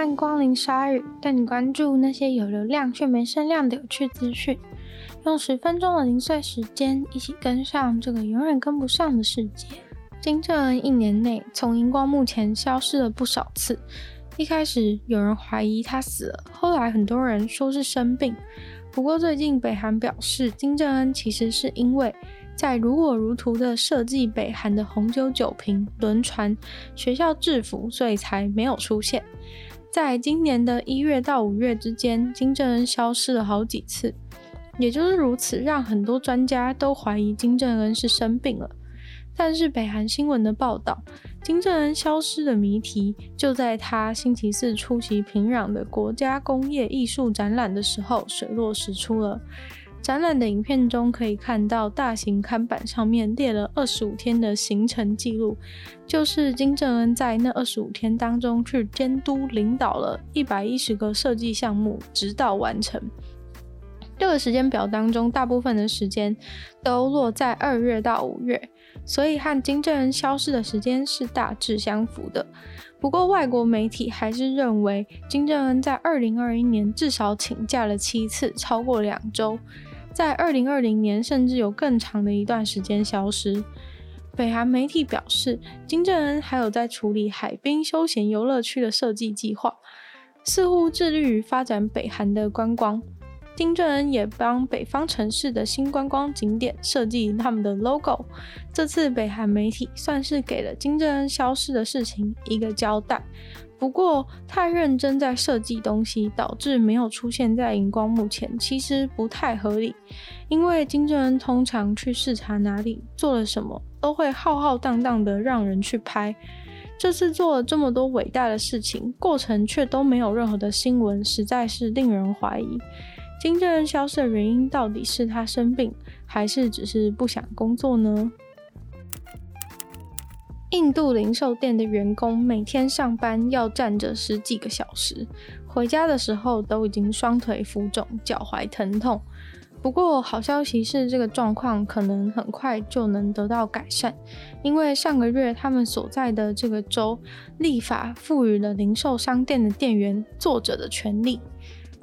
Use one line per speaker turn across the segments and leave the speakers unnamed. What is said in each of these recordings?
欢迎光临鲨鱼，带你关注那些有流量却没声量的有趣资讯。用十分钟的零碎时间，一起跟上这个永远跟不上的世界。金正恩一年内从荧光幕前消失了不少次。一开始有人怀疑他死了，后来很多人说是生病。不过最近北韩表示，金正恩其实是因为在如火如荼的设计北韩的红酒酒瓶、轮船、学校制服，所以才没有出现。在今年的一月到五月之间，金正恩消失了好几次，也就是如此，让很多专家都怀疑金正恩是生病了。但是北韩新闻的报道，金正恩消失的谜题就在他星期四出席平壤的国家工业艺术展览的时候水落石出了。展览的影片中可以看到，大型看板上面列了二十五天的行程记录，就是金正恩在那二十五天当中去监督领导了一百一十个设计项目，直到完成。这个时间表当中，大部分的时间都落在二月到五月。所以和金正恩消失的时间是大致相符的。不过外国媒体还是认为金正恩在二零二一年至少请假了七次，超过两周。在二零二零年甚至有更长的一段时间消失。北韩媒体表示，金正恩还有在处理海滨休闲游乐区的设计计划，似乎致力于发展北韩的观光。金正恩也帮北方城市的新观光景点设计他们的 logo。这次北韩媒体算是给了金正恩消失的事情一个交代。不过，太认真在设计东西，导致没有出现在荧光幕前，其实不太合理。因为金正恩通常去视察哪里做了什么，都会浩浩荡荡的让人去拍。这次做了这么多伟大的事情，过程却都没有任何的新闻，实在是令人怀疑。金正恩消失的原因到底是他生病，还是只是不想工作呢？印度零售店的员工每天上班要站着十几个小时，回家的时候都已经双腿浮肿、脚踝疼痛。不过好消息是，这个状况可能很快就能得到改善，因为上个月他们所在的这个州立法赋予了零售商店的店员坐着的权利。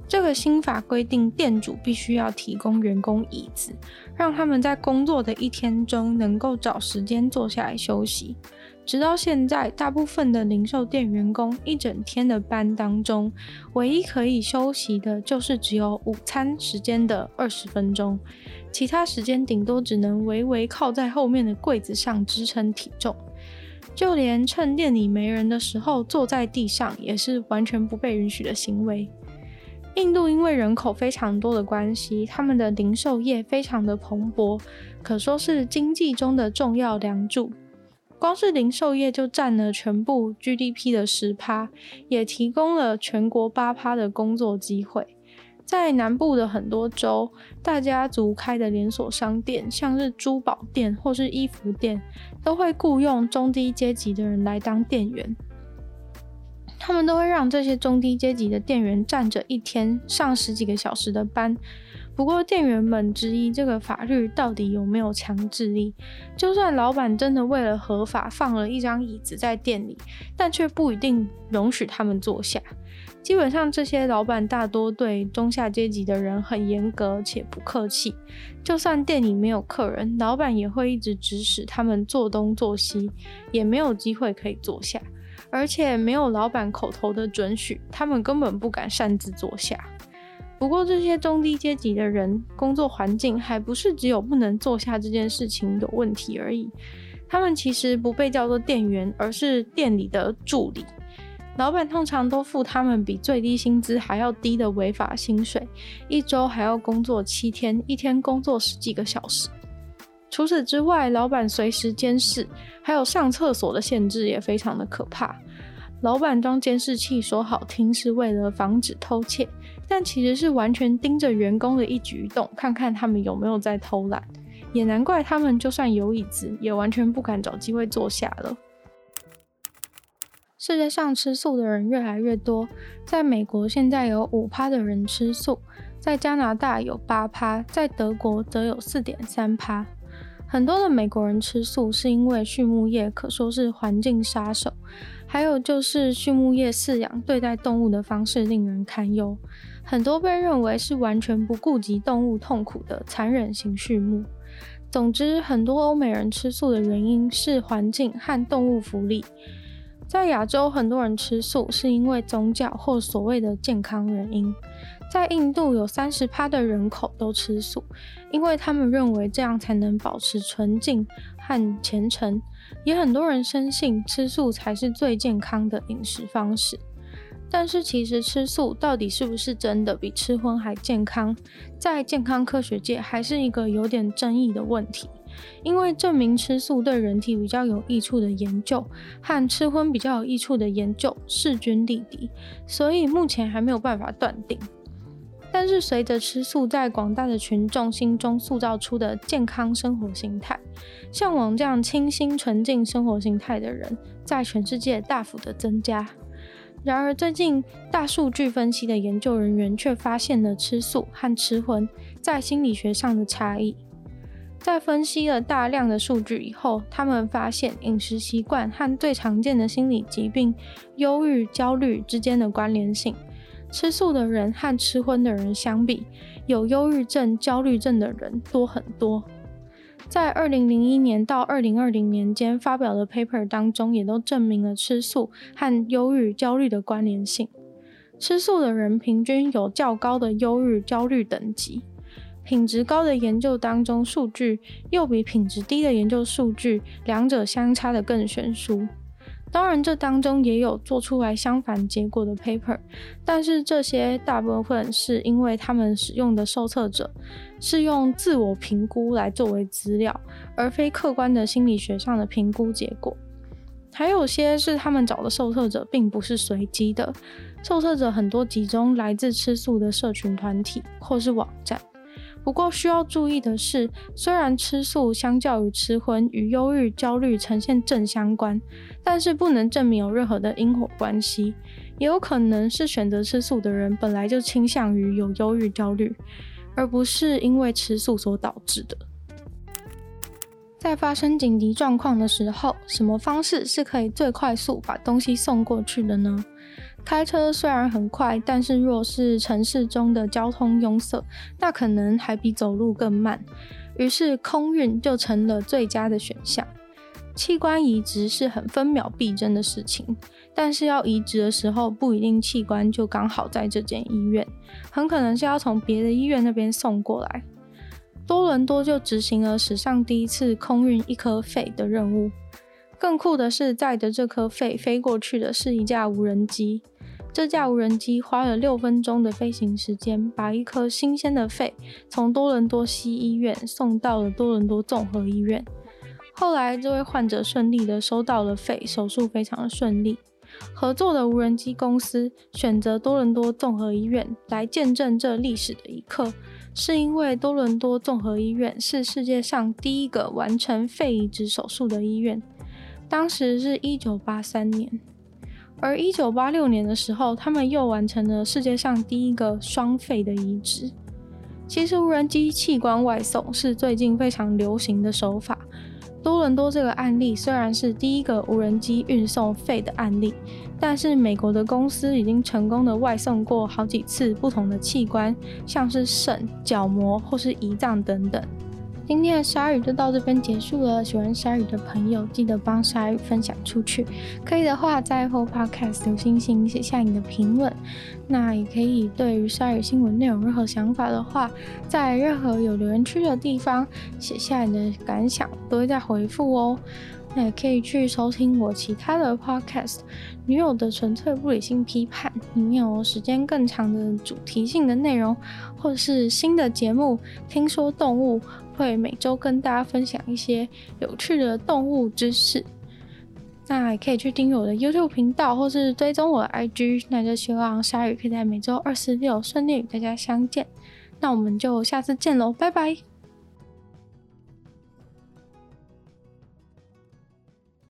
这个新法规定，店主必须要提供员工椅子，让他们在工作的一天中能够找时间坐下来休息。直到现在，大部分的零售店员工一整天的班当中，唯一可以休息的就是只有午餐时间的二十分钟，其他时间顶多只能微微靠在后面的柜子上支撑体重。就连趁店里没人的时候坐在地上，也是完全不被允许的行为。印度因为人口非常多的关系，他们的零售业非常的蓬勃，可说是经济中的重要梁柱。光是零售业就占了全部 GDP 的十趴，也提供了全国八趴的工作机会。在南部的很多州，大家族开的连锁商店，像是珠宝店或是衣服店，都会雇佣中低阶级的人来当店员。他们都会让这些中低阶级的店员站着一天上十几个小时的班。不过，店员们质疑这个法律到底有没有强制力。就算老板真的为了合法放了一张椅子在店里，但却不一定容许他们坐下。基本上，这些老板大多对中下阶级的人很严格且不客气。就算店里没有客人，老板也会一直指使他们做东做西，也没有机会可以坐下。而且没有老板口头的准许，他们根本不敢擅自坐下。不过这些中低阶级的人，工作环境还不是只有不能坐下这件事情有问题而已。他们其实不被叫做店员，而是店里的助理。老板通常都付他们比最低薪资还要低的违法薪水，一周还要工作七天，一天工作十几个小时。除此之外，老板随时监视，还有上厕所的限制也非常的可怕。老板装监视器说好听是为了防止偷窃，但其实是完全盯着员工的一举一动，看看他们有没有在偷懒。也难怪他们就算有椅子，也完全不敢找机会坐下了。世界上吃素的人越来越多，在美国现在有五趴的人吃素，在加拿大有八趴，在德国则有四点三趴。很多的美国人吃素是因为畜牧业可说是环境杀手，还有就是畜牧业饲养对待动物的方式令人堪忧，很多被认为是完全不顾及动物痛苦的残忍型畜牧。总之，很多欧美人吃素的原因是环境和动物福利。在亚洲，很多人吃素是因为宗教或所谓的健康原因。在印度，有三十趴的人口都吃素，因为他们认为这样才能保持纯净和虔诚。也很多人深信吃素才是最健康的饮食方式。但是，其实吃素到底是不是真的比吃荤还健康，在健康科学界还是一个有点争议的问题。因为证明吃素对人体比较有益处的研究和吃荤比较有益处的研究势均力敌，所以目前还没有办法断定。但是，随着吃素在广大的群众心中塑造出的健康生活形态，向往这样清新纯净生活形态的人，在全世界大幅的增加。然而，最近大数据分析的研究人员却发现了吃素和吃荤在心理学上的差异。在分析了大量的数据以后，他们发现饮食习惯和最常见的心理疾病忧郁、焦虑之间的关联性。吃素的人和吃荤的人相比，有忧郁症、焦虑症的人多很多。在二零零一年到二零二零年间发表的 paper 当中，也都证明了吃素和忧郁、焦虑的关联性。吃素的人平均有较高的忧郁、焦虑等级，品质高的研究当中数据又比品质低的研究数据，两者相差得更悬殊。当然，这当中也有做出来相反结果的 paper，但是这些大部分是因为他们使用的受测者是用自我评估来作为资料，而非客观的心理学上的评估结果。还有些是他们找的受测者并不是随机的，受测者很多集中来自吃素的社群团体或是网站。不过需要注意的是，虽然吃素相较于吃荤与忧郁、焦虑呈现正相关，但是不能证明有任何的因果关系。也有可能是选择吃素的人本来就倾向于有忧郁、焦虑，而不是因为吃素所导致的。在发生紧急状况的时候，什么方式是可以最快速把东西送过去的呢？开车虽然很快，但是若是城市中的交通拥塞，那可能还比走路更慢。于是空运就成了最佳的选项。器官移植是很分秒必争的事情，但是要移植的时候，不一定器官就刚好在这间医院，很可能是要从别的医院那边送过来。多伦多就执行了史上第一次空运一颗肺的任务。更酷的是，载着这颗肺飞过去的是一架无人机。这架无人机花了六分钟的飞行时间，把一颗新鲜的肺从多伦多西医院送到了多伦多综合医院。后来，这位患者顺利的收到了肺，手术非常的顺利。合作的无人机公司选择多伦多综合医院来见证这历史的一刻，是因为多伦多综合医院是世界上第一个完成肺移植手术的医院。当时是一九八三年。而一九八六年的时候，他们又完成了世界上第一个双肺的移植。其实无人机器官外送是最近非常流行的手法。多伦多这个案例虽然是第一个无人机运送肺的案例，但是美国的公司已经成功的外送过好几次不同的器官，像是肾、角膜或是胰脏等等。今天的鲨鱼就到这边结束了。喜欢鲨鱼的朋友，记得帮鲨鱼分享出去。可以的话，在后 podcast 留星星，写下你的评论。那也可以对于鲨鱼新闻内容任何想法的话，在任何有留言区的地方写下你的感想，都会再回复哦。那也可以去收听我其他的 Podcast，《女友的纯粹不理性批判》，里面有时间更长的主题性的内容，或者是新的节目。听说动物。会每周跟大家分享一些有趣的动物知识，那也可以去订阅我的 YouTube 频道，或是追踪我的 IG。那就希望鲨鱼可以在每周二、十、六顺利与大家相见。那我们就下次见喽，拜拜。